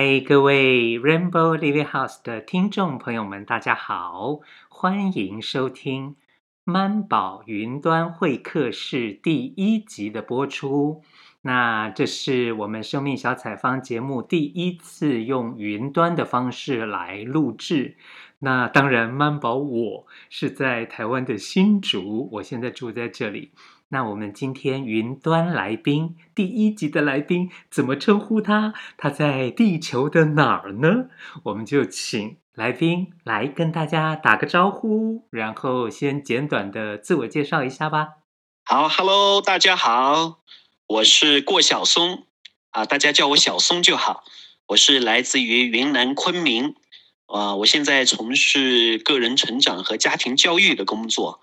嗨，各位 Rainbow Living House 的听众朋友们，大家好，欢迎收听曼宝云端会客室第一集的播出。那这是我们生命小采访节目第一次用云端的方式来录制。那当然，曼宝我是在台湾的新竹，我现在住在这里。那我们今天云端来宾第一集的来宾怎么称呼他？他在地球的哪儿呢？我们就请来宾来跟大家打个招呼，然后先简短的自我介绍一下吧。好，Hello，大家好，我是过小松啊，大家叫我小松就好。我是来自于云南昆明啊，我现在从事个人成长和家庭教育的工作。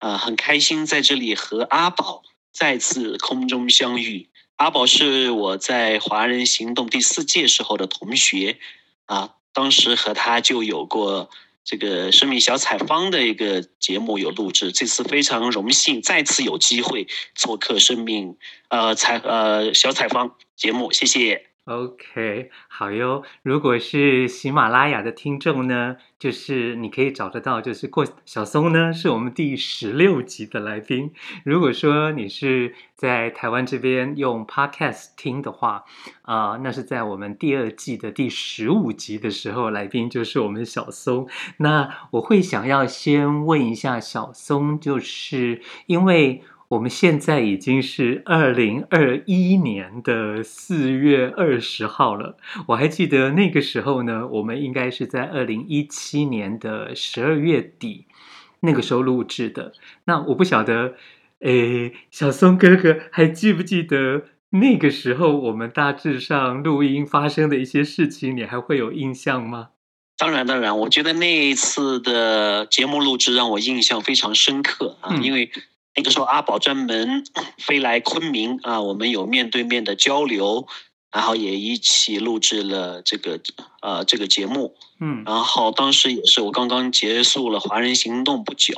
啊、很开心在这里和阿宝再次空中相遇。阿宝是我在华人行动第四届时候的同学，啊，当时和他就有过这个生命小采访的一个节目有录制。这次非常荣幸再次有机会做客生命呃采呃小采访节目，谢谢。OK，好哟。如果是喜马拉雅的听众呢，就是你可以找得到，就是过小松呢，是我们第十六集的来宾。如果说你是在台湾这边用 Podcast 听的话，啊、那是在我们第二季的第十五集的时候，来宾就是我们小松。那我会想要先问一下小松，就是因为。我们现在已经是二零二一年的四月二十号了。我还记得那个时候呢，我们应该是在二零一七年的十二月底那个时候录制的。那我不晓得，诶，小松哥哥还记不记得那个时候我们大致上录音发生的一些事情？你还会有印象吗？当然，当然，我觉得那一次的节目录制让我印象非常深刻啊，嗯、因为。那个时候，阿宝专门飞来昆明啊，我们有面对面的交流，然后也一起录制了这个呃这个节目。嗯，然后当时也是我刚刚结束了华人行动不久，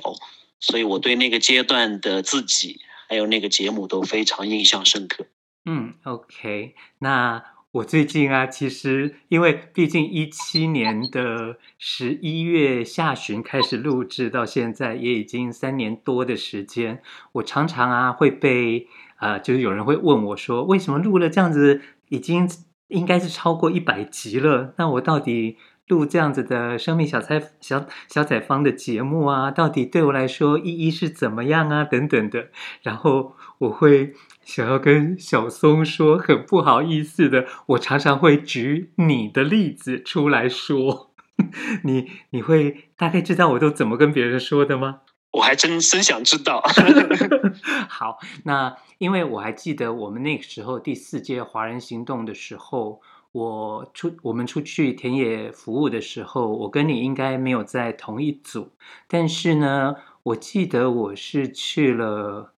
所以我对那个阶段的自己还有那个节目都非常印象深刻。嗯，OK，那。我最近啊，其实因为毕竟一七年的十一月下旬开始录制，到现在也已经三年多的时间。我常常啊会被啊、呃，就是有人会问我说，为什么录了这样子，已经应该是超过一百集了，那我到底录这样子的生命小采小小采方的节目啊，到底对我来说意义是怎么样啊？等等的，然后我会。想要跟小松说，很不好意思的，我常常会举你的例子出来说，你你会大概知道我都怎么跟别人说的吗？我还真真想知道。好，那因为我还记得我们那个时候第四届华人行动的时候，我出我们出去田野服务的时候，我跟你应该没有在同一组，但是呢，我记得我是去了。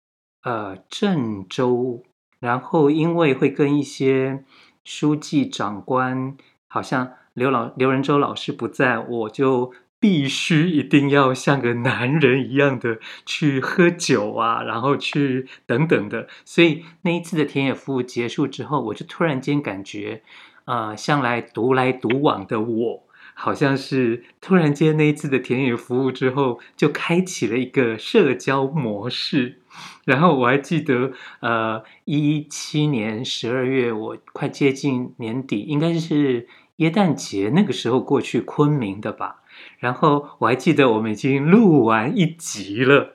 呃，郑州，然后因为会跟一些书记长官，好像刘老刘仁洲老师不在，我就必须一定要像个男人一样的去喝酒啊，然后去等等的。所以那一次的田野服务结束之后，我就突然间感觉，呃，向来独来独往的我，好像是突然间那一次的田野服务之后，就开启了一个社交模式。然后我还记得，呃，一七年十二月，我快接近年底，应该是耶诞节那个时候过去昆明的吧。然后我还记得我们已经录完一集了，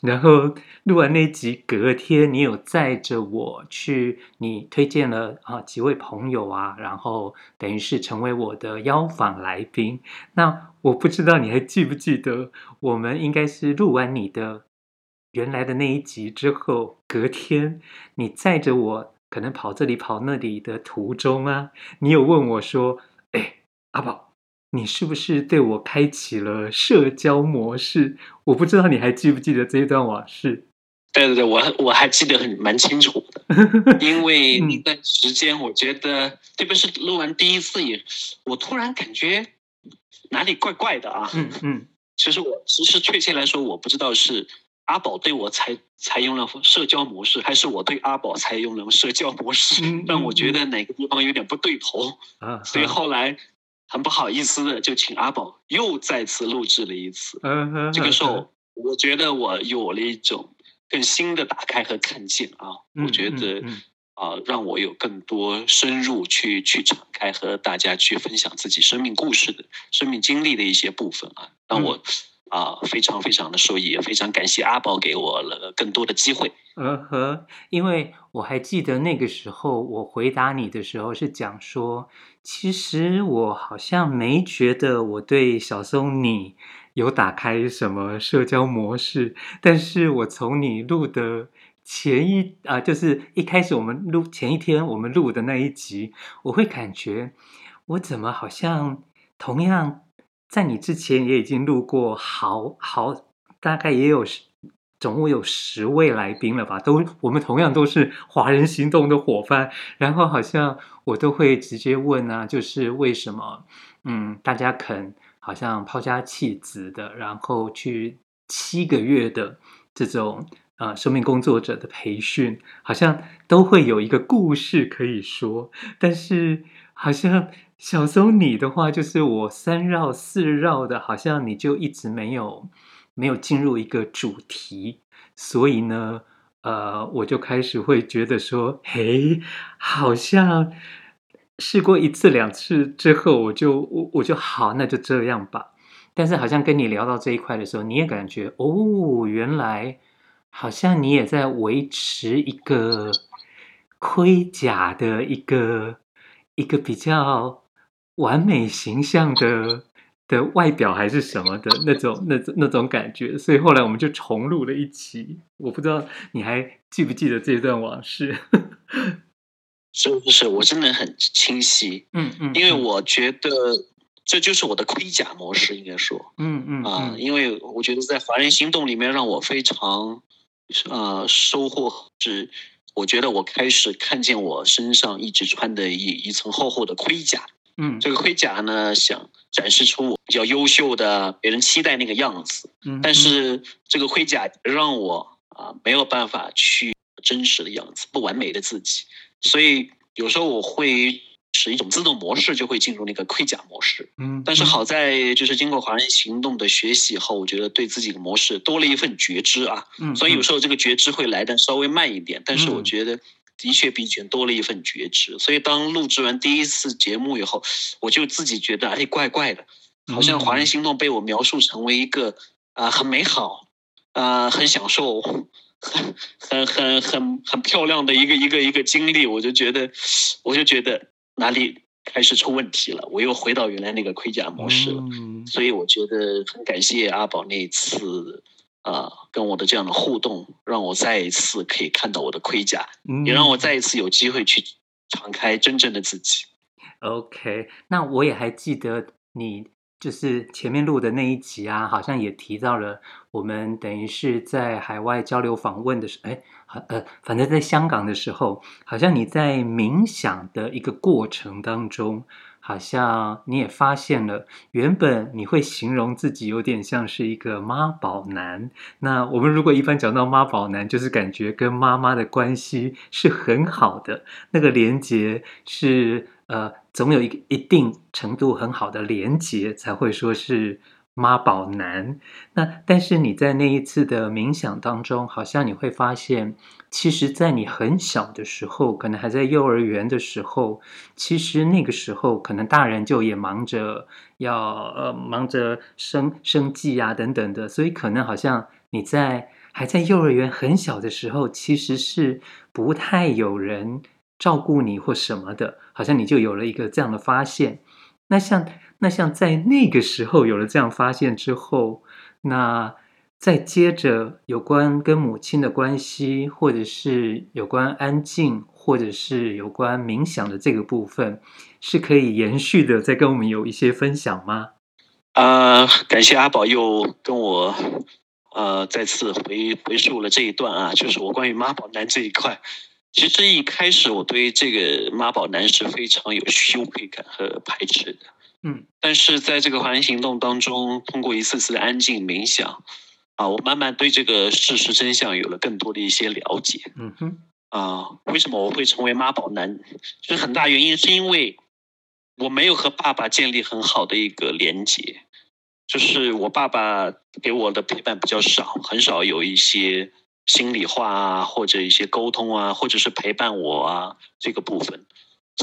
然后录完那集，隔天你有载着我去，你推荐了啊几位朋友啊，然后等于是成为我的邀访来宾。那我不知道你还记不记得，我们应该是录完你的。原来的那一集之后，隔天你载着我，可能跑这里跑那里的途中啊，你有问我说：“哎，阿宝，你是不是对我开启了社交模式？”我不知道你还记不记得这一段往事？对对对，我我还记得很蛮清楚的，因为那段时间我觉得，特别是录完第一次也，我突然感觉哪里怪怪的啊。嗯嗯，其 实我其实确切来说，我不知道是。阿宝对我采采用了社交模式，还是我对阿宝采用了社交模式，嗯、让我觉得哪个地方有点不对头。啊、所以后来很不好意思的就请阿宝又再次录制了一次。嗯、这个时候我觉得我有了一种更新的打开和看见啊，嗯、我觉得。啊，让我有更多深入去去敞开和大家去分享自己生命故事的生命经历的一些部分啊，让我、嗯、啊非常非常的受益，非常感谢阿宝给我了更多的机会。嗯哼，因为我还记得那个时候我回答你的时候是讲说，其实我好像没觉得我对小松你有打开什么社交模式，但是我从你录的。前一啊，就是一开始我们录前一天我们录的那一集，我会感觉我怎么好像同样在你之前也已经录过好好大概也有总共有十位来宾了吧？都我们同样都是华人行动的伙伴，然后好像我都会直接问啊，就是为什么嗯大家肯好像抛家弃子的，然后去七个月的这种。啊，生命工作者的培训好像都会有一个故事可以说，但是好像小松你的话，就是我三绕四绕的，好像你就一直没有没有进入一个主题，所以呢，呃，我就开始会觉得说，嘿，好像试过一次两次之后，我就我我就好，那就这样吧。但是好像跟你聊到这一块的时候，你也感觉哦，原来。好像你也在维持一个盔甲的一个一个比较完美形象的的外表，还是什么的那种那种那种感觉，所以后来我们就重录了一期。我不知道你还记不记得这段往事？是不是？我真的很清晰。嗯嗯，因为我觉得这就是我的盔甲模式，应该说，嗯嗯啊，因为我觉得在华人行动里面，让我非常。呃，收获是，我觉得我开始看见我身上一直穿的一一层厚厚的盔甲。嗯，这个盔甲呢，想展示出我比较优秀的、别人期待那个样子。嗯，但是这个盔甲让我啊、呃、没有办法去真实的样子，不完美的自己。所以有时候我会。是一种自动模式，就会进入那个盔甲模式。嗯，但是好在就是经过华人行动的学习以后，我觉得对自己的模式多了一份觉知啊。嗯，所以有时候这个觉知会来的稍微慢一点，但是我觉得的确比以前多了一份觉知。所以当录制完第一次节目以后，我就自己觉得哎，怪怪的，好像华人行动被我描述成为一个啊、呃、很美好啊、呃、很享受、很很很很很漂亮的一个一个一个经历，我就觉得，我就觉得。哪里开始出问题了？我又回到原来那个盔甲模式了，嗯、所以我觉得很感谢阿宝那一次啊、呃，跟我的这样的互动，让我再一次可以看到我的盔甲，嗯、也让我再一次有机会去敞开真正的自己。OK，那我也还记得你。就是前面录的那一集啊，好像也提到了我们等于是在海外交流访问的时候，哎，呃，反正在香港的时候，好像你在冥想的一个过程当中，好像你也发现了，原本你会形容自己有点像是一个妈宝男。那我们如果一般讲到妈宝男，就是感觉跟妈妈的关系是很好的，那个连接是。呃，总有一个一定程度很好的连接，才会说是妈宝男。那但是你在那一次的冥想当中，好像你会发现，其实，在你很小的时候，可能还在幼儿园的时候，其实那个时候，可能大人就也忙着要呃忙着生生计啊等等的，所以可能好像你在还在幼儿园很小的时候，其实是不太有人。照顾你或什么的，好像你就有了一个这样的发现。那像那像在那个时候有了这样发现之后，那再接着有关跟母亲的关系，或者是有关安静，或者是有关冥想的这个部分，是可以延续的，再跟我们有一些分享吗？啊、呃，感谢阿宝又跟我呃再次回回溯了这一段啊，就是我关于妈宝男这一块。其实一开始我对这个妈宝男是非常有羞愧感和排斥的，嗯，但是在这个华人行动当中，通过一次次的安静冥想，啊，我慢慢对这个事实真相有了更多的一些了解。嗯哼，啊，为什么我会成为妈宝男？就是很大原因是因为我没有和爸爸建立很好的一个连接，就是我爸爸给我的陪伴比较少，很少有一些心里话啊，或者一些沟通啊，或者是陪伴我啊这个部分。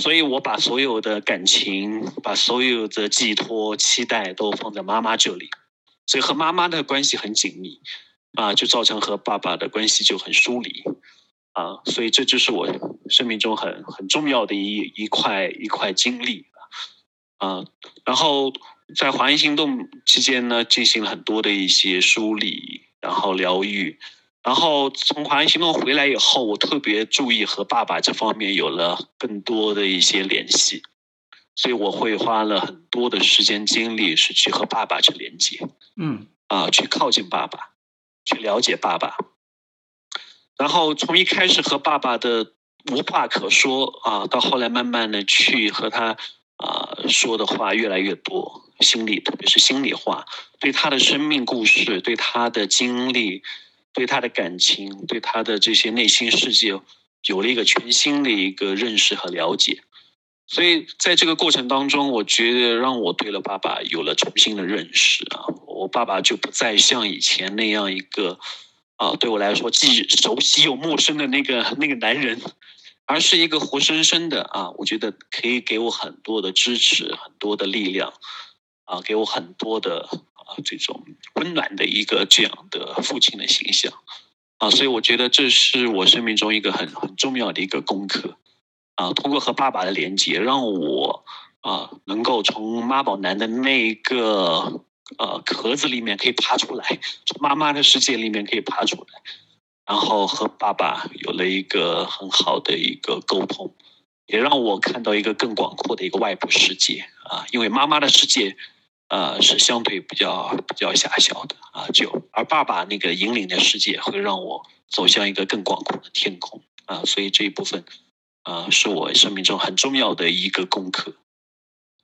所以我把所有的感情，把所有的寄托、期待都放在妈妈这里，所以和妈妈的关系很紧密，啊，就造成和爸爸的关系就很疏离，啊，所以这就是我生命中很很重要的一一块一块经历，啊，然后在华人行动期间呢，进行了很多的一些梳理，然后疗愈。然后从华人行动回来以后，我特别注意和爸爸这方面有了更多的一些联系，所以我会花了很多的时间精力是去和爸爸去连接，嗯，啊，去靠近爸爸，去了解爸爸。然后从一开始和爸爸的无话可说啊，到后来慢慢的去和他啊说的话越来越多，心里特别是心里话，对他的生命故事，对他的经历。对他的感情，对他的这些内心世界，有了一个全新的一个认识和了解。所以在这个过程当中，我觉得让我对了爸爸有了重新的认识啊，我爸爸就不再像以前那样一个啊，对我来说既熟悉又陌生的那个那个男人，而是一个活生生的啊，我觉得可以给我很多的支持，很多的力量啊，给我很多的。啊，这种温暖的一个这样的父亲的形象，啊，所以我觉得这是我生命中一个很很重要的一个功课，啊，通过和爸爸的连接，让我啊能够从妈宝男的那个呃壳子里面可以爬出来，从妈妈的世界里面可以爬出来，然后和爸爸有了一个很好的一个沟通，也让我看到一个更广阔的一个外部世界啊，因为妈妈的世界。呃，是相对比较比较狭小的啊，就而爸爸那个引领的世界会让我走向一个更广阔的天空啊，所以这一部分啊，是我生命中很重要的一个功课。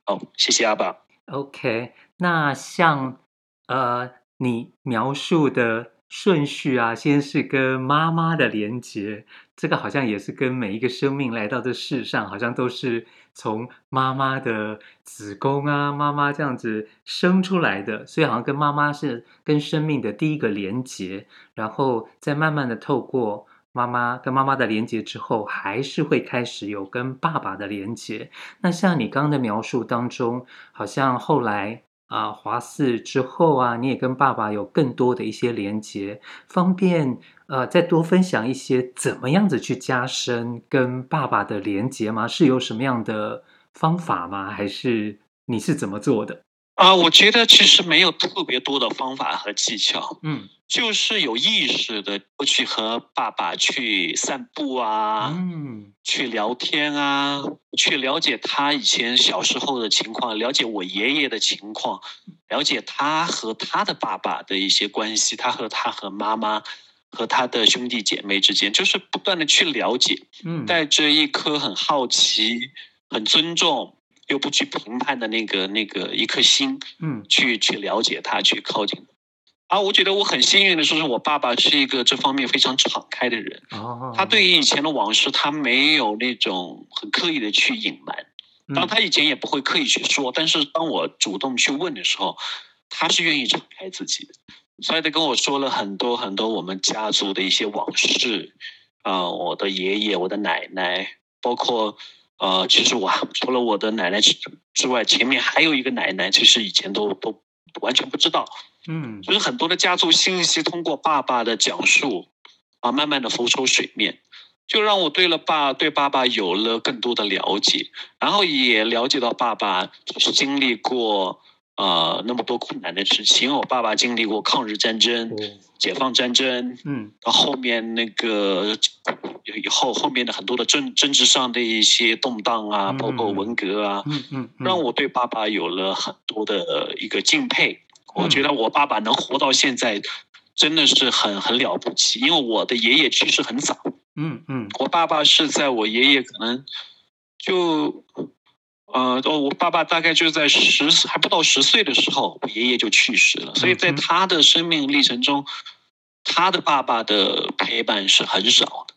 好，谢谢阿爸。OK，那像呃你描述的顺序啊，先是跟妈妈的连接，这个好像也是跟每一个生命来到这世上，好像都是。从妈妈的子宫啊，妈妈这样子生出来的，所以好像跟妈妈是跟生命的第一个连接，然后再慢慢的透过妈妈跟妈妈的连接之后，还是会开始有跟爸爸的连接。那像你刚刚的描述当中，好像后来。啊，华四之后啊，你也跟爸爸有更多的一些连接，方便呃再多分享一些怎么样子去加深跟爸爸的连接吗？是有什么样的方法吗？还是你是怎么做的？啊，我觉得其实没有特别多的方法和技巧，嗯，就是有意识的去和爸爸去散步啊，嗯，去聊天啊，去了解他以前小时候的情况，了解我爷爷的情况，了解他和他的爸爸的一些关系，他和他和妈妈和他的兄弟姐妹之间，就是不断的去了解，嗯，带着一颗很好奇、很尊重。又不去评判的那个那个一颗心，嗯，去去了解他，去靠近他。啊，我觉得我很幸运的说，是我爸爸是一个这方面非常敞开的人。哦，他对于以前的往事，他没有那种很刻意的去隐瞒。当他以前也不会刻意去说，但是当我主动去问的时候，他是愿意敞开自己的。所以他跟我说了很多很多我们家族的一些往事，啊，我的爷爷，我的奶奶，包括。呃，其实我除了我的奶奶之之外，前面还有一个奶奶，其实以前都都完全不知道。嗯，就是很多的家族信息通过爸爸的讲述啊，慢慢的浮出水面，就让我对了爸对爸爸有了更多的了解，然后也了解到爸爸就是经历过呃那么多困难的事情。我爸爸经历过抗日战争、嗯、解放战争，嗯，到后面那个。以后后面的很多的政政治上的一些动荡啊，包括文革啊，嗯嗯，让我对爸爸有了很多的一个敬佩。我觉得我爸爸能活到现在，真的是很很了不起。因为我的爷爷去世很早，嗯嗯，我爸爸是在我爷爷可能就呃，哦，我爸爸大概就在十还不到十岁的时候，我爷爷就去世了。所以在他的生命历程中，他的爸爸的陪伴是很少的。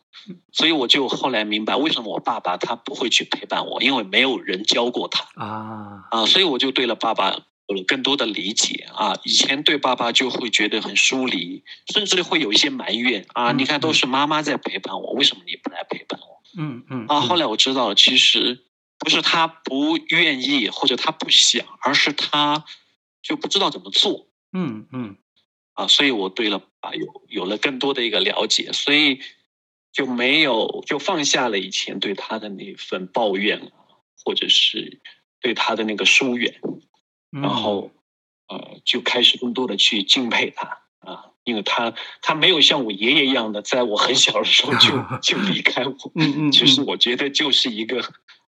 所以我就后来明白，为什么我爸爸他不会去陪伴我，因为没有人教过他啊啊！所以我就对了爸爸有了更多的理解啊。以前对爸爸就会觉得很疏离，甚至会有一些埋怨啊。你看，都是妈妈在陪伴我，为什么你不来陪伴我？嗯嗯。啊，后来我知道了，其实。不是他不愿意或者他不想，而是他就不知道怎么做。嗯嗯，啊，所以我对了爸有有了更多的一个了解，所以就没有就放下了以前对他的那份抱怨，或者是对他的那个疏远，然后呃就开始更多的去敬佩他啊，因为他他没有像我爷爷一样的，在我很小的时候就 就离开我。嗯嗯，其实我觉得就是一个。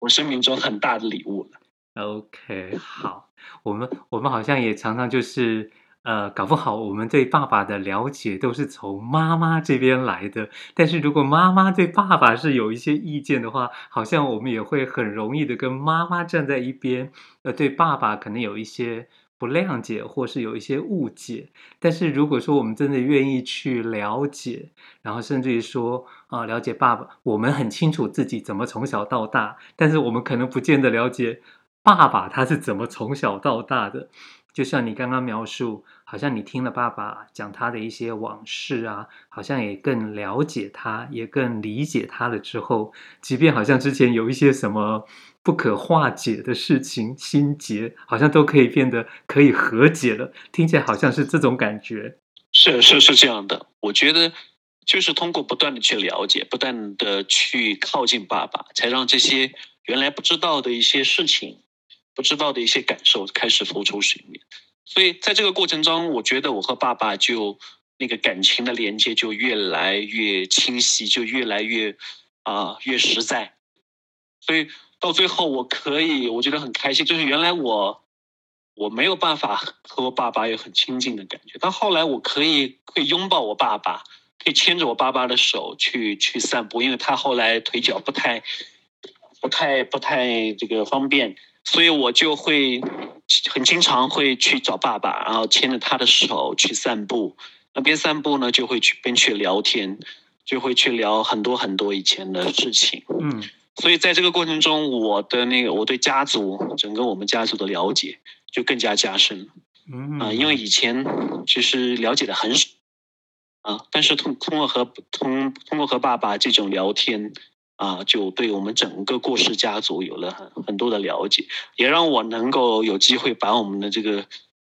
我生命中很大的礼物了。OK，好，我们我们好像也常常就是呃，搞不好我们对爸爸的了解都是从妈妈这边来的。但是如果妈妈对爸爸是有一些意见的话，好像我们也会很容易的跟妈妈站在一边，呃，对爸爸可能有一些。不谅解，或是有一些误解，但是如果说我们真的愿意去了解，然后甚至于说啊，了解爸爸，我们很清楚自己怎么从小到大，但是我们可能不见得了解爸爸他是怎么从小到大的。就像你刚刚描述，好像你听了爸爸讲他的一些往事啊，好像也更了解他，也更理解他了之后，即便好像之前有一些什么。不可化解的事情，心结好像都可以变得可以和解了。听起来好像是这种感觉。是是是这样的，我觉得就是通过不断的去了解，不断的去靠近爸爸，才让这些原来不知道的一些事情、不知道的一些感受开始浮出水面。所以在这个过程中，我觉得我和爸爸就那个感情的连接就越来越清晰，就越来越啊、越实在。所以。到最后，我可以，我觉得很开心。就是原来我我没有办法和我爸爸有很亲近的感觉，但后来我可以可以拥抱我爸爸，可以牵着我爸爸的手去去散步，因为他后来腿脚不太不太不太这个方便，所以我就会很经常会去找爸爸，然后牵着他的手去散步。那边散步呢，就会去边去聊天，就会去聊很多很多以前的事情。嗯。所以在这个过程中，我的那个我对家族整个我们家族的了解就更加加深了。嗯啊，因为以前其实了解的很少啊，但是通通过和通通过和爸爸这种聊天啊，就对我们整个过世家族有了很很多的了解，也让我能够有机会把我们的这个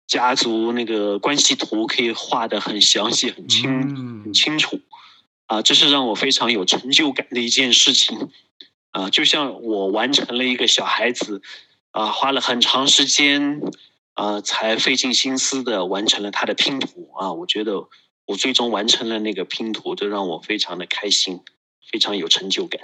家族那个关系图可以画的很详细、很清很清楚。啊，这是让我非常有成就感的一件事情。啊，就像我完成了一个小孩子，啊，花了很长时间，啊，才费尽心思的完成了他的拼图。啊，我觉得我最终完成了那个拼图，就让我非常的开心，非常有成就感。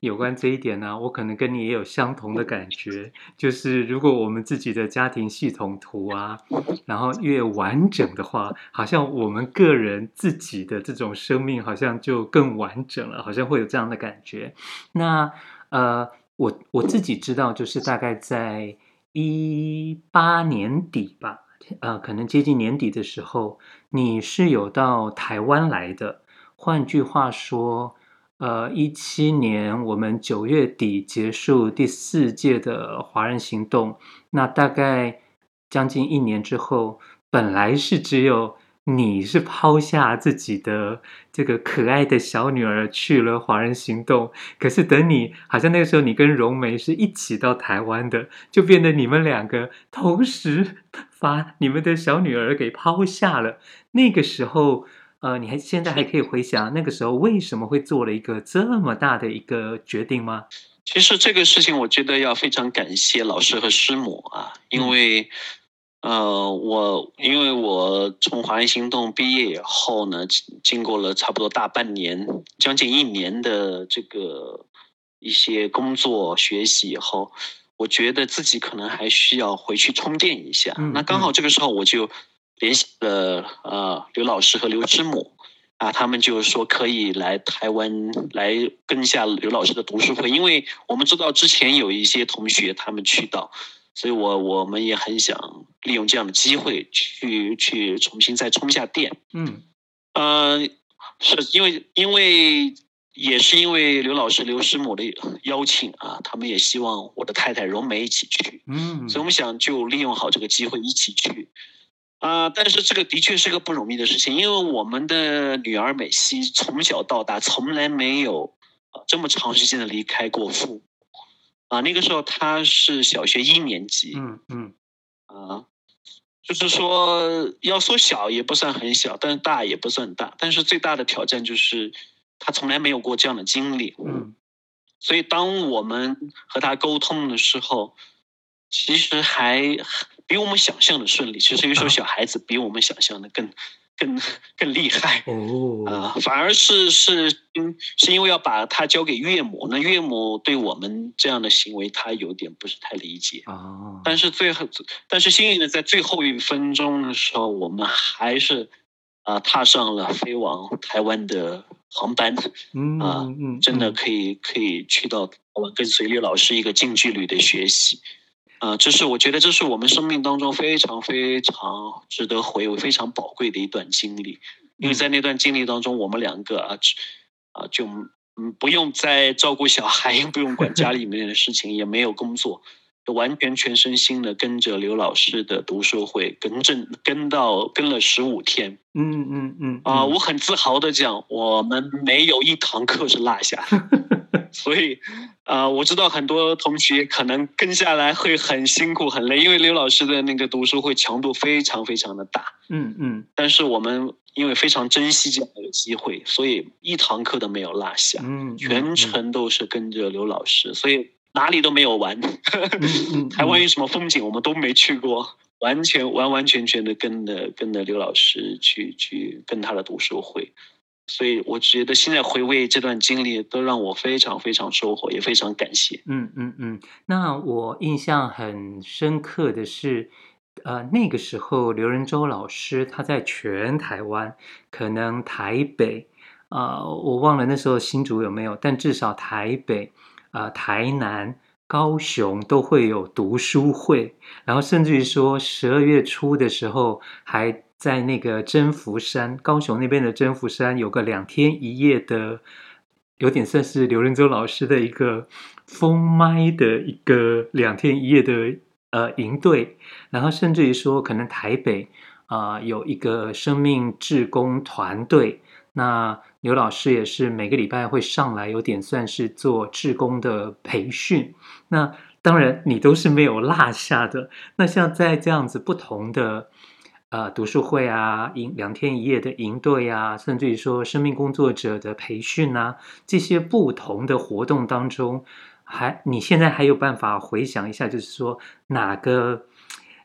有关这一点呢、我可能跟你也有相同的感觉，就是如果我们自己的家庭系统图啊，然后越完整的话，好像我们个人自己的这种生命好像就更完整了，好像会有这样的感觉。那呃，我我自己知道，就是大概在一八年底吧，呃，可能接近年底的时候，你是有到台湾来的。换句话说。呃，一七年我们九月底结束第四届的华人行动，那大概将近一年之后，本来是只有你是抛下自己的这个可爱的小女儿去了华人行动，可是等你好像那个时候你跟荣梅是一起到台湾的，就变得你们两个同时 把你们的小女儿给抛下了，那个时候。呃，你还现在还可以回想那个时候为什么会做了一个这么大的一个决定吗？其实这个事情，我觉得要非常感谢老师和师母啊，因为，呃，我因为我从华人行动毕业以后呢，经过了差不多大半年，将近一年的这个一些工作学习以后，我觉得自己可能还需要回去充电一下。嗯，那刚好这个时候我就。联系了呃刘老师和刘师母，啊，他们就说可以来台湾来跟一下刘老师的读书会，因为我们知道之前有一些同学他们去到，所以我我们也很想利用这样的机会去去重新再充下电。嗯，呃，是因为因为也是因为刘老师刘师母的邀请啊，他们也希望我的太太荣梅一起去。嗯，所以我们想就利用好这个机会一起去。啊、呃，但是这个的确是个不容易的事情，因为我们的女儿美西从小到大从来没有这么长时间的离开过父母啊。那个时候她是小学一年级，嗯嗯，啊，就是说要说小也不算很小，但是大也不算大。但是最大的挑战就是她从来没有过这样的经历，嗯，所以当我们和她沟通的时候，其实还。比我们想象的顺利，其实有时候小孩子比我们想象的更、更、更厉害哦 啊、呃！反而是是因是因为要把他交给岳母，那岳母对我们这样的行为，他有点不是太理解啊、哦。但是最后，但是幸运的在最后一分钟的时候，我们还是啊、呃、踏上了飞往台湾的航班，嗯啊、呃嗯，真的可以可以去到我跟随刘老师一个近距离的学习。啊、呃，这是我觉得这是我们生命当中非常非常值得回味、非常宝贵的一段经历，因为在那段经历当中，我们两个啊，啊就嗯不用再照顾小孩，也不用管家里面的事情，也没有工作，就完全全身心的跟着刘老师的读书会跟正跟到跟了十五天。嗯嗯嗯啊、呃，我很自豪的讲，我们没有一堂课是落下。所以，啊、呃，我知道很多同学可能跟下来会很辛苦、很累，因为刘老师的那个读书会强度非常非常的大。嗯嗯。但是我们因为非常珍惜这样的机会，所以一堂课都没有落下。嗯。全程都是跟着刘老师，所以哪里都没有玩。嗯、台湾有什么风景我们都没去过，完全完完全全的跟着跟着刘老师去去跟他的读书会。所以我觉得现在回味这段经历，都让我非常非常收获，也非常感谢。嗯嗯嗯。那我印象很深刻的是，呃，那个时候刘仁洲老师他在全台湾，可能台北啊、呃，我忘了那时候新竹有没有，但至少台北啊、呃、台南、高雄都会有读书会，然后甚至于说十二月初的时候还。在那个征服山，高雄那边的征服山，有个两天一夜的，有点算是刘仁洲老师的一个封麦的一个两天一夜的呃营队，然后甚至于说，可能台北啊、有一个生命志工团队，那刘老师也是每个礼拜会上来，有点算是做志工的培训。那当然你都是没有落下的。那像在这样子不同的。呃，读书会啊，营两天一夜的营队啊，甚至于说生命工作者的培训啊，这些不同的活动当中，还你现在还有办法回想一下，就是说哪个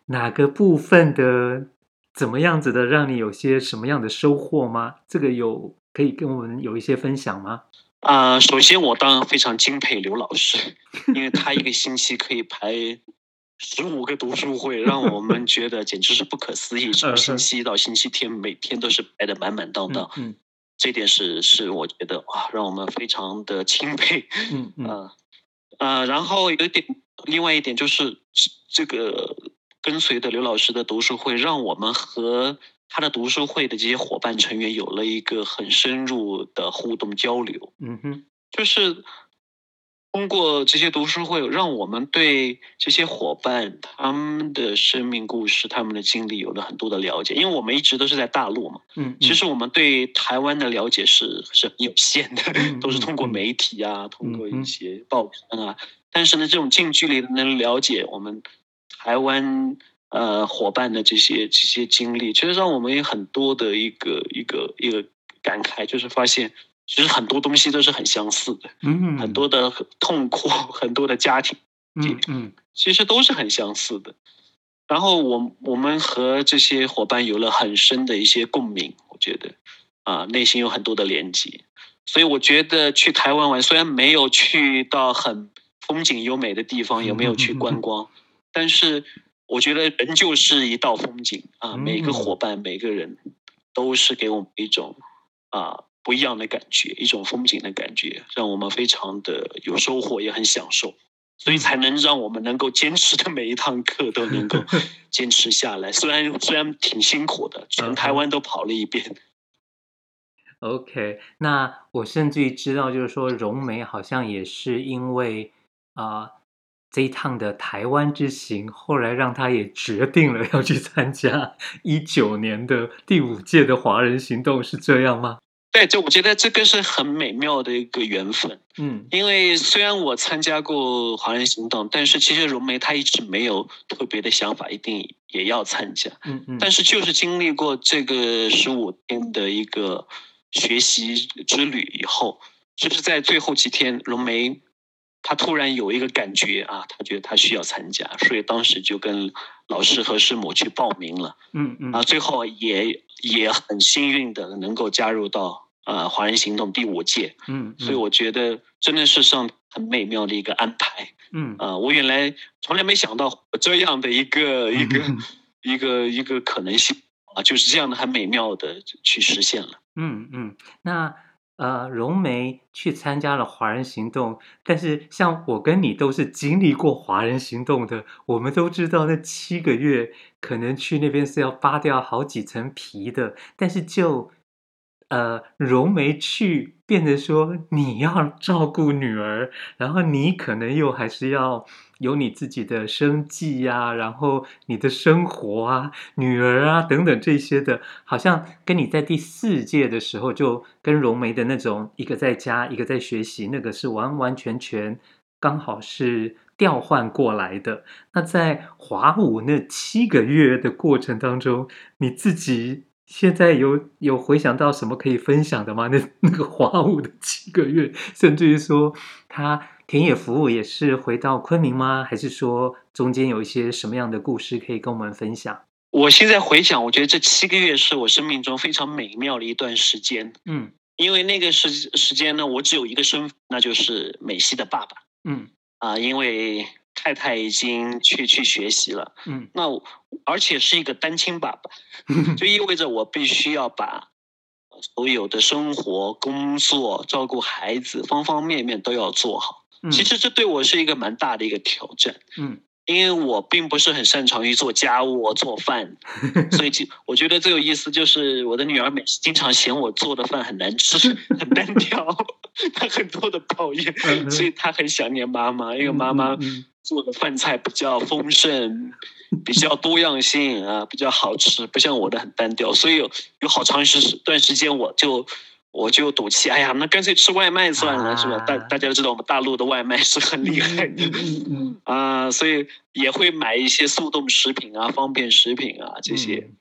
哪个部分的怎么样子的，让你有些什么样的收获吗？这个有可以跟我们有一些分享吗？啊、首先我当然非常敬佩刘老师，因为他一个星期可以排。十五个读书会，让我们觉得简直是不可思议。从星期一到星期天，每天都是排的满满当当。嗯，这点是是我觉得哇，让我们非常的钦佩。嗯嗯啊、呃呃、然后有一点，另外一点就是这个跟随的刘老师的读书会，让我们和他的读书会的这些伙伴成员有了一个很深入的互动交流。嗯哼，就是。通过这些读书会，让我们对这些伙伴他们的生命故事、他们的经历有了很多的了解。因为我们一直都是在大陆嘛，嗯，其实我们对台湾的了解是是很有限的，都是通过媒体啊，通过一些报刊啊。但是呢，这种近距离的能了解我们台湾呃伙伴的这些这些经历，其实让我们有很多的一个一个一个感慨，就是发现。其实很多东西都是很相似的，嗯，很多的痛苦，很多的家庭，嗯嗯，其实都是很相似的。然后我我们和这些伙伴有了很深的一些共鸣，我觉得啊，内心有很多的连接。所以我觉得去台湾玩，虽然没有去到很风景优美的地方，也没有去观 光，但是我觉得人就是一道风景啊。每个伙伴，每个人都是给我们一种。啊不一样的感觉，一种风景的感觉，让我们非常的有收获，也很享受，所以才能让我们能够坚持的每一堂课都能够坚持下来。虽然虽然挺辛苦的，全台湾都跑了一遍。OK，那我甚至于知道，就是说荣梅好像也是因为啊、呃、这一趟的台湾之行，后来让他也决定了要去参加一九年的第五届的华人行动，是这样吗？对，就我觉得这个是很美妙的一个缘分。嗯，因为虽然我参加过华人行动，但是其实荣梅她一直没有特别的想法，一定也要参加。嗯嗯，但是就是经历过这个十五天的一个。学习之旅以后，就是在最后几天，荣梅她突然有一个感觉啊，她觉得她需要参加，所以当时就跟老师和师母去报名了。嗯嗯，啊，最后也也很幸运的能够加入到啊华人行动第五届。嗯，所以我觉得真的是上很美妙的一个安排。嗯啊，我原来从来没想到这样的一个 一个一个一个可能性啊，就是这样的很美妙的去实现了。嗯嗯，那呃，荣梅去参加了华人行动，但是像我跟你都是经历过华人行动的，我们都知道那七个月可能去那边是要扒掉好几层皮的，但是就。呃，荣梅去，变成说你要照顾女儿，然后你可能又还是要有你自己的生计呀，然后你的生活啊，女儿啊等等这些的，好像跟你在第四届的时候就跟荣梅的那种一个在家，一个在学习，那个是完完全全刚好是调换过来的。那在华五那七个月的过程当中，你自己。现在有有回想到什么可以分享的吗？那那个华五的七个月，甚至于说他田野服务也是回到昆明吗？还是说中间有一些什么样的故事可以跟我们分享？我现在回想，我觉得这七个月是我生命中非常美妙的一段时间。嗯，因为那个时时间呢，我只有一个身份，那就是美西的爸爸。嗯啊，因为。太太已经去去学习了，嗯，那而且是一个单亲爸爸，就意味着我必须要把所有的生活、工作、照顾孩子方方面面都要做好。嗯，其实这对我是一个蛮大的一个挑战，嗯。因为我并不是很擅长于做家务、做饭，所以就我觉得最有意思就是我的女儿每次经常嫌我做的饭很难吃、很单调，她很多的抱怨，所以她很想念妈妈，因为妈妈做的饭菜比较丰盛、比较多样性啊，比较好吃，不像我的很单调，所以有有好长时段时间我就。我就赌气，哎呀，那干脆吃外卖算了，啊、是吧？大大家都知道我们大陆的外卖是很厉害的，嗯嗯啊，所以也会买一些速冻食品啊、方便食品啊这些，嗯、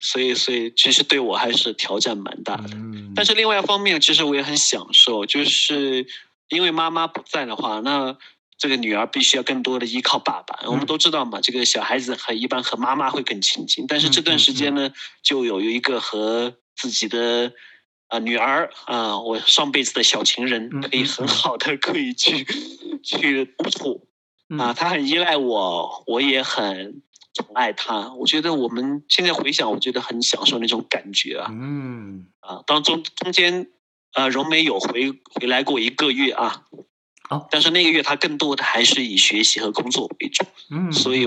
所以所以其实对我还是挑战蛮大的。嗯、但是另外一方面，其实我也很享受，就是因为妈妈不在的话，那这个女儿必须要更多的依靠爸爸。嗯、我们都知道嘛，这个小孩子很一般和妈妈会更亲近，但是这段时间呢，就有有一个和自己的。啊，女儿啊，我上辈子的小情人，可以很好的可以去、嗯、去督促啊，她很依赖我，我也很宠爱她。我觉得我们现在回想，我觉得很享受那种感觉啊。嗯啊，当中中间啊，荣美有回回来过一个月啊，哦，但是那个月她更多的还是以学习和工作为主，嗯，所以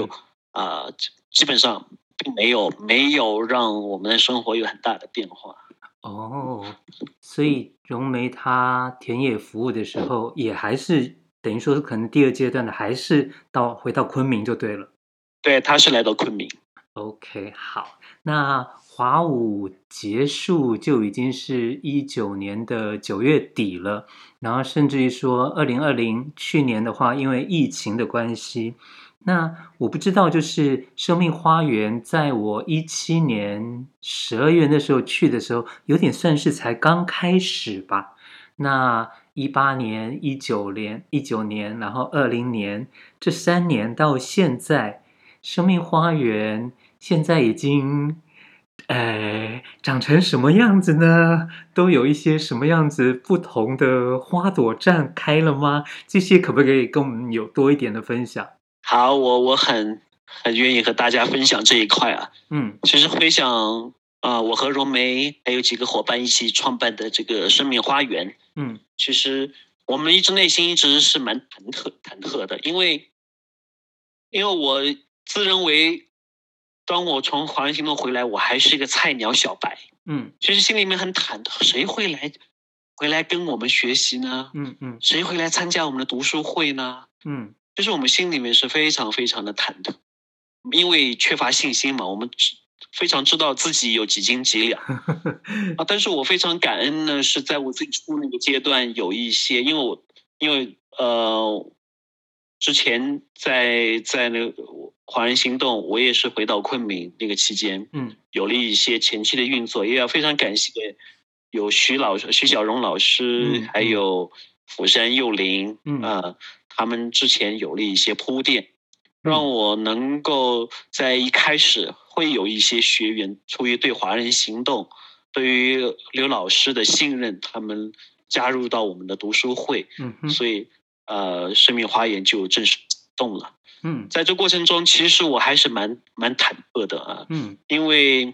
啊，基本上并没有没有让我们的生活有很大的变化。哦，所以荣梅她田野服务的时候，也还是等于说是可能第二阶段的，还是到回到昆明就对了。对，他是来到昆明。OK，好，那华五结束就已经是一九年的九月底了，然后甚至于说二零二零去年的话，因为疫情的关系。那我不知道，就是生命花园，在我一七年十二月那时候去的时候，有点算是才刚开始吧。那一八年、一九年、一九年，然后二零年这三年到现在，生命花园现在已经，哎，长成什么样子呢？都有一些什么样子不同的花朵绽开了吗？这些可不可以跟我们有多一点的分享？好，我我很很愿意和大家分享这一块啊。嗯，其实回想啊、呃，我和荣梅还有几个伙伴一起创办的这个生命花园，嗯，其实我们一直内心一直是蛮忐忑忐忑的，因为因为我自认为，当我从华人行动回来，我还是一个菜鸟小白，嗯，其实心里面很忐忑，谁会来回来跟我们学习呢？嗯嗯，谁会来参加我们的读书会呢？嗯，就是我们心里面是非常非常的忐忑，因为缺乏信心嘛，我们非常知道自己有几斤几两 啊。但是我非常感恩呢，是在我最初那个阶段有一些，因为我因为呃，之前在在那个华人行动，我也是回到昆明那个期间，嗯，有了一些前期的运作，也要非常感谢。有徐老师、徐小荣老师，嗯、还有釜山幼林，嗯啊、呃，他们之前有了一些铺垫，让我能够在一开始会有一些学员出于对华人行动、对于刘老师的信任，他们加入到我们的读书会，嗯，所以呃，生命花园就正式动了。嗯，在这过程中，其实我还是蛮蛮忐忑的啊，嗯，因为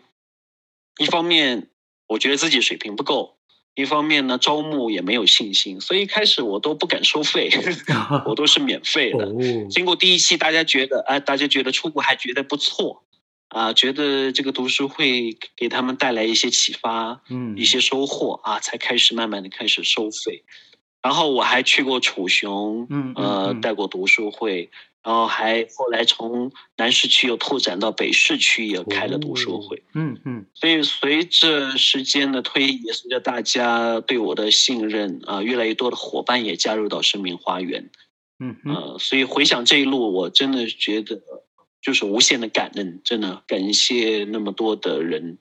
一方面。我觉得自己水平不够，一方面呢，招募也没有信心，所以一开始我都不敢收费，我都是免费的。哦、经过第一期，大家觉得啊，大家觉得初步还觉得不错，啊，觉得这个读书会给他们带来一些启发，嗯，一些收获啊，才开始慢慢的开始收费。然后我还去过楚雄，嗯，呃，带过读书会。然后还后来从南市区又拓展到北市区，也开了读书会。嗯嗯。所以随着时间的推移，也随着大家对我的信任啊，越来越多的伙伴也加入到生命花园。嗯呃，所以回想这一路，我真的觉得就是无限的感恩，真的感谢那么多的人，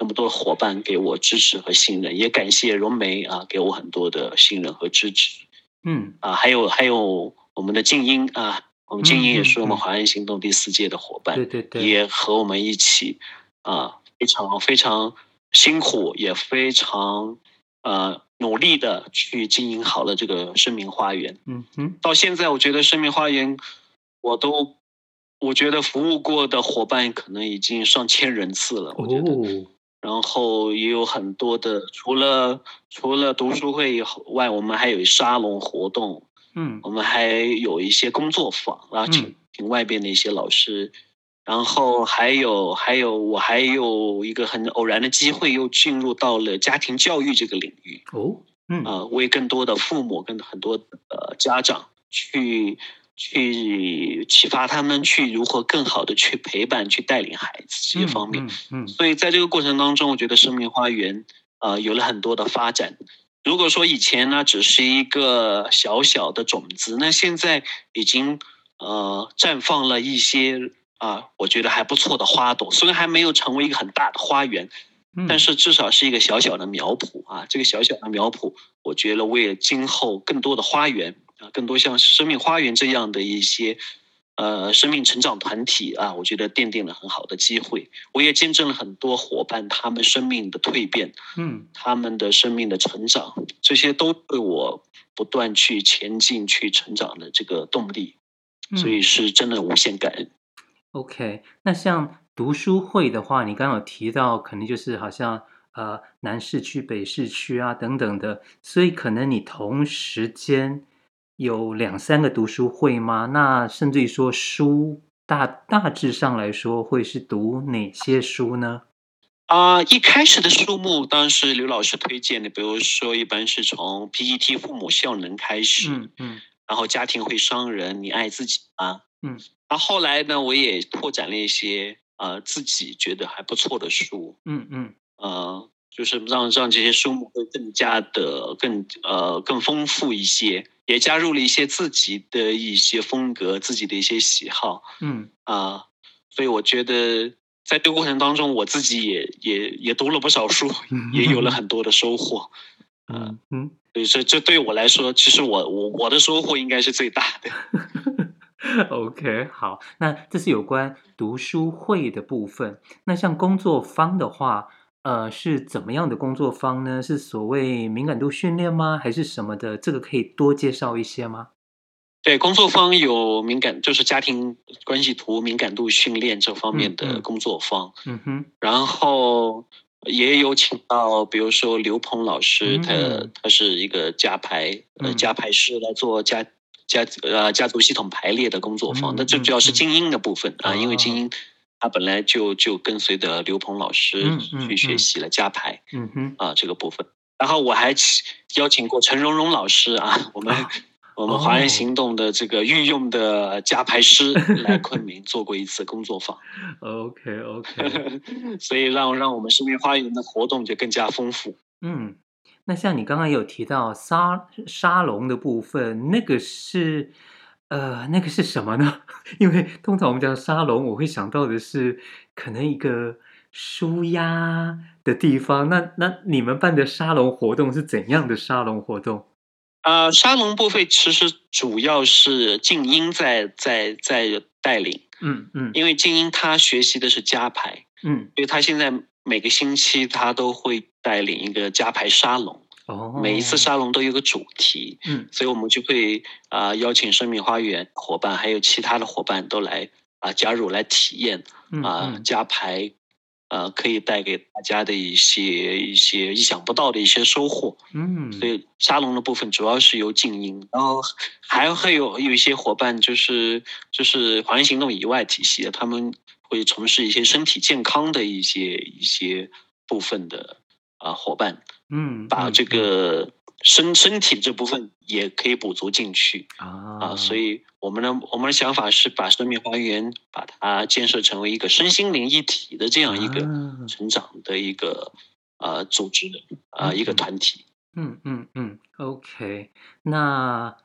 那么多伙伴给我支持和信任，也感谢荣梅啊，给我很多的信任和支持。嗯啊，还有还有我们的静音啊。我们静音也是我们华人行动第四届的伙伴，对对对，也和我们一起啊，非常非常辛苦，也非常呃努力的去经营好了这个生命花园。嗯哼，到现在我觉得生命花园，我都我觉得服务过的伙伴可能已经上千人次了，我觉得。哦。然后也有很多的，除了除了读书会以外，我们还有沙龙活动。嗯，我们还有一些工作坊，然后请请外边的一些老师，嗯、然后还有还有我还有一个很偶然的机会，又进入到了家庭教育这个领域。哦，嗯，啊、呃，为更多的父母跟很多呃家长去去启发他们去如何更好的去陪伴、去带领孩子这些方面。嗯，嗯，嗯，所以在这个过程当中，我觉得生命花园啊、呃、有了很多的发展。如果说以前呢，只是一个小小的种子，那现在已经呃绽放了一些啊、呃，我觉得还不错的花朵。虽然还没有成为一个很大的花园，但是至少是一个小小的苗圃啊。这个小小的苗圃，我觉得为了今后更多的花园啊，更多像生命花园这样的一些。呃，生命成长团体啊，我觉得奠定了很好的机会。我也见证了很多伙伴他们生命的蜕变，嗯，他们的生命的成长，这些都对我不断去前进、去成长的这个动力，所以是真的无限感恩。嗯、OK，那像读书会的话，你刚刚有提到，可能就是好像呃南市区、北市区啊等等的，所以可能你同时间。有两三个读书会吗？那甚至于说书大大致上来说会是读哪些书呢？啊、呃，一开始的书目当时刘老师推荐的，比如说一般是从 PET 父母效能开始，嗯嗯，然后家庭会伤人，你爱自己吗？嗯，那后，后来呢，我也拓展了一些呃自己觉得还不错的书，嗯嗯，呃。就是让让这些书目会更加的更呃更丰富一些，也加入了一些自己的一些风格，自己的一些喜好，嗯啊、呃，所以我觉得在这个过程当中，我自己也也也读了不少书，也有了很多的收获，嗯、呃、嗯，所以这这对我来说，其实我我我的收获应该是最大的。OK，好，那这是有关读书会的部分。那像工作方的话。呃，是怎么样的工作方呢？是所谓敏感度训练吗？还是什么的？这个可以多介绍一些吗？对，工作方有敏感，就是家庭关系图敏感度训练这方面的工作方。嗯哼。然后也有请到，比如说刘鹏老师，嗯、他他是一个家排呃家排师来做家家呃家族系统排列的工作方，那这、嗯、主要是精英的部分、嗯、啊，因为精英他本来就就跟随着刘鹏老师去学习了加排，嗯哼啊这个部分，然后我还邀请过陈蓉蓉老师啊，我们。啊我们华人行动的这个御用的加排师 来昆明做过一次工作坊。OK OK，所以让让我们生命花园的活动就更加丰富。嗯，那像你刚刚有提到沙沙龙的部分，那个是呃那个是什么呢？因为通常我们讲沙龙，我会想到的是可能一个舒压的地方。那那你们办的沙龙活动是怎样的沙龙活动？呃，沙龙部分其实主要是静音在在在带领，嗯嗯，因为静音他学习的是加牌，嗯，所以他现在每个星期他都会带领一个加牌沙龙，哦，每一次沙龙都有个主题，嗯，所以我们就会啊、呃、邀请生命花园伙伴还有其他的伙伴都来啊、呃、加入来体验啊、呃、家排。呃，可以带给大家的一些一些意想不到的一些收获。嗯，所以沙龙的部分主要是由静音，然后还会有有一些伙伴，就是就是华人行动以外体系的，他们会从事一些身体健康的一些一些部分的啊、呃、伙伴。嗯，把这个。身身体这部分也可以补足进去啊，啊，所以我们的我们的想法是把生命花园把它建设成为一个身心灵一体的这样一个成长的一个啊组织的啊一个团体。嗯嗯嗯，OK，那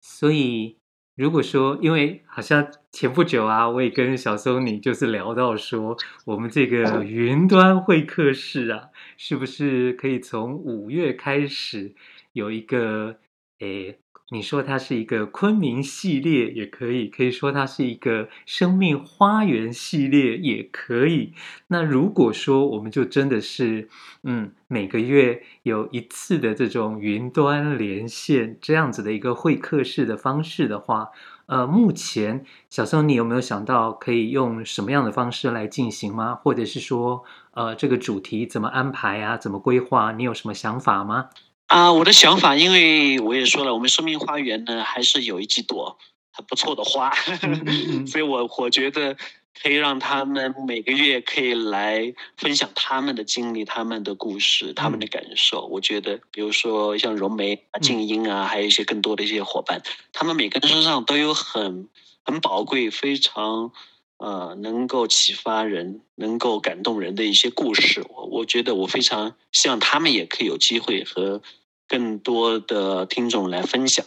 所以如果说，因为好像前不久啊，我也跟小松你就是聊到说，我们这个云端会客室啊，是不是可以从五月开始？有一个，诶，你说它是一个昆明系列也可以，可以说它是一个生命花园系列也可以。那如果说我们就真的是，嗯，每个月有一次的这种云端连线这样子的一个会客室的方式的话，呃，目前小松你有没有想到可以用什么样的方式来进行吗？或者是说，呃，这个主题怎么安排啊？怎么规划？你有什么想法吗？啊，我的想法，因为我也说了，我们生命花园呢，还是有一几朵还不错的花，所以我我觉得可以让他们每个月可以来分享他们的经历、他们的故事、他们的感受。我觉得，比如说像荣梅啊、静音啊，还有一些更多的一些伙伴，他们每个人身上都有很很宝贵、非常呃能够启发人、能够感动人的一些故事。我我觉得我非常希望他们也可以有机会和。更多的听众来分享。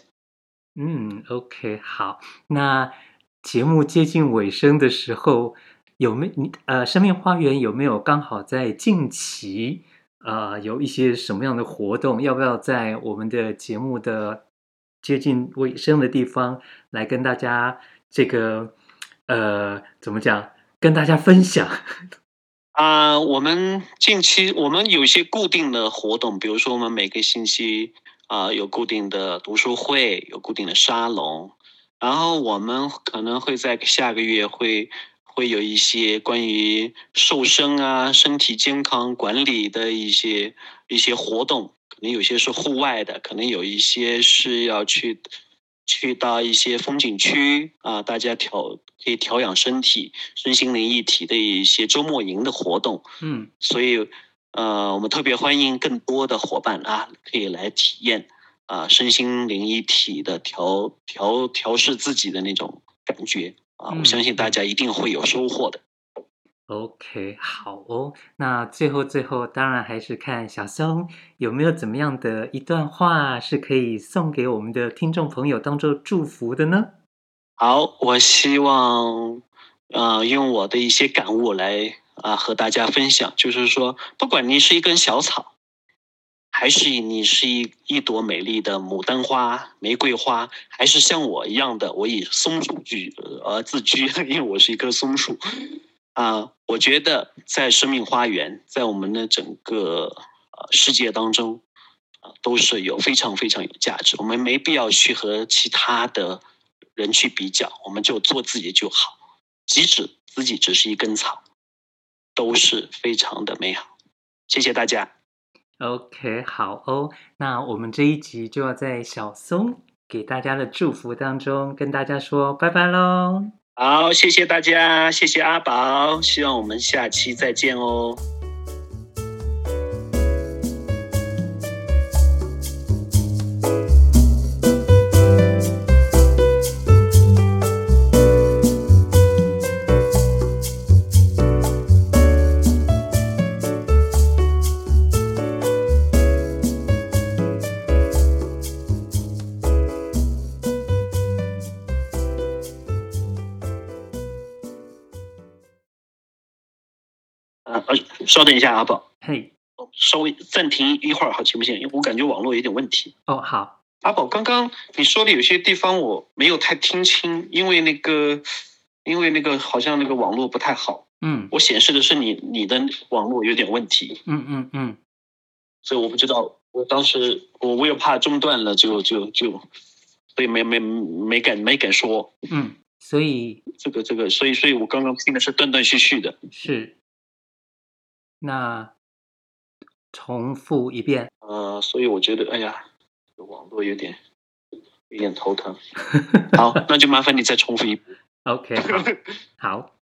嗯，OK，好。那节目接近尾声的时候，有没你呃，生命花园有没有刚好在近期呃有一些什么样的活动？要不要在我们的节目的接近尾声的地方来跟大家这个呃怎么讲？跟大家分享？啊、我们近期我们有一些固定的活动，比如说我们每个星期啊、有固定的读书会，有固定的沙龙，然后我们可能会在下个月会会有一些关于瘦身啊、身体健康管理的一些一些活动，可能有些是户外的，可能有一些是要去。去到一些风景区啊，大家调可以调养身体、身心灵一体的一些周末营的活动。嗯，所以呃，我们特别欢迎更多的伙伴啊，可以来体验啊，身心灵一体的调调调试自己的那种感觉啊，我相信大家一定会有收获的。OK，好哦。那最后最后，当然还是看小松有没有怎么样的一段话是可以送给我们的听众朋友当做祝福的呢？好，我希望，呃，用我的一些感悟来啊、和大家分享，就是说，不管你是一根小草，还是你是一一朵美丽的牡丹花、玫瑰花，还是像我一样的，我以松鼠居呃自居，因为我是一棵松树。啊、我觉得在生命花园，在我们的整个呃世界当中，啊、都是有非常非常有价值。我们没必要去和其他的人去比较，我们就做自己就好。即使自己只是一根草，都是非常的美好。谢谢大家。OK，好哦，那我们这一集就要在小松给大家的祝福当中跟大家说拜拜喽。好，谢谢大家，谢谢阿宝，希望我们下期再见哦。稍等一下，阿宝。嘿，稍微暂停一会儿，好，行不行？因为我感觉网络有点问题。哦，好。阿宝，刚刚你说的有些地方我没有太听清，因为那个，因为那个好像那个网络不太好。嗯。我显示的是你你的网络有点问题。嗯嗯嗯。所以我不知道，我当时我我又怕中断了，就就就，所以没没没敢没敢说。嗯，所以这个这个，所以所以我刚刚听的是断断续续的。是。那重复一遍。呃，所以我觉得，哎呀，网络有点有点头疼。好，那就麻烦你再重复一遍。OK，好。好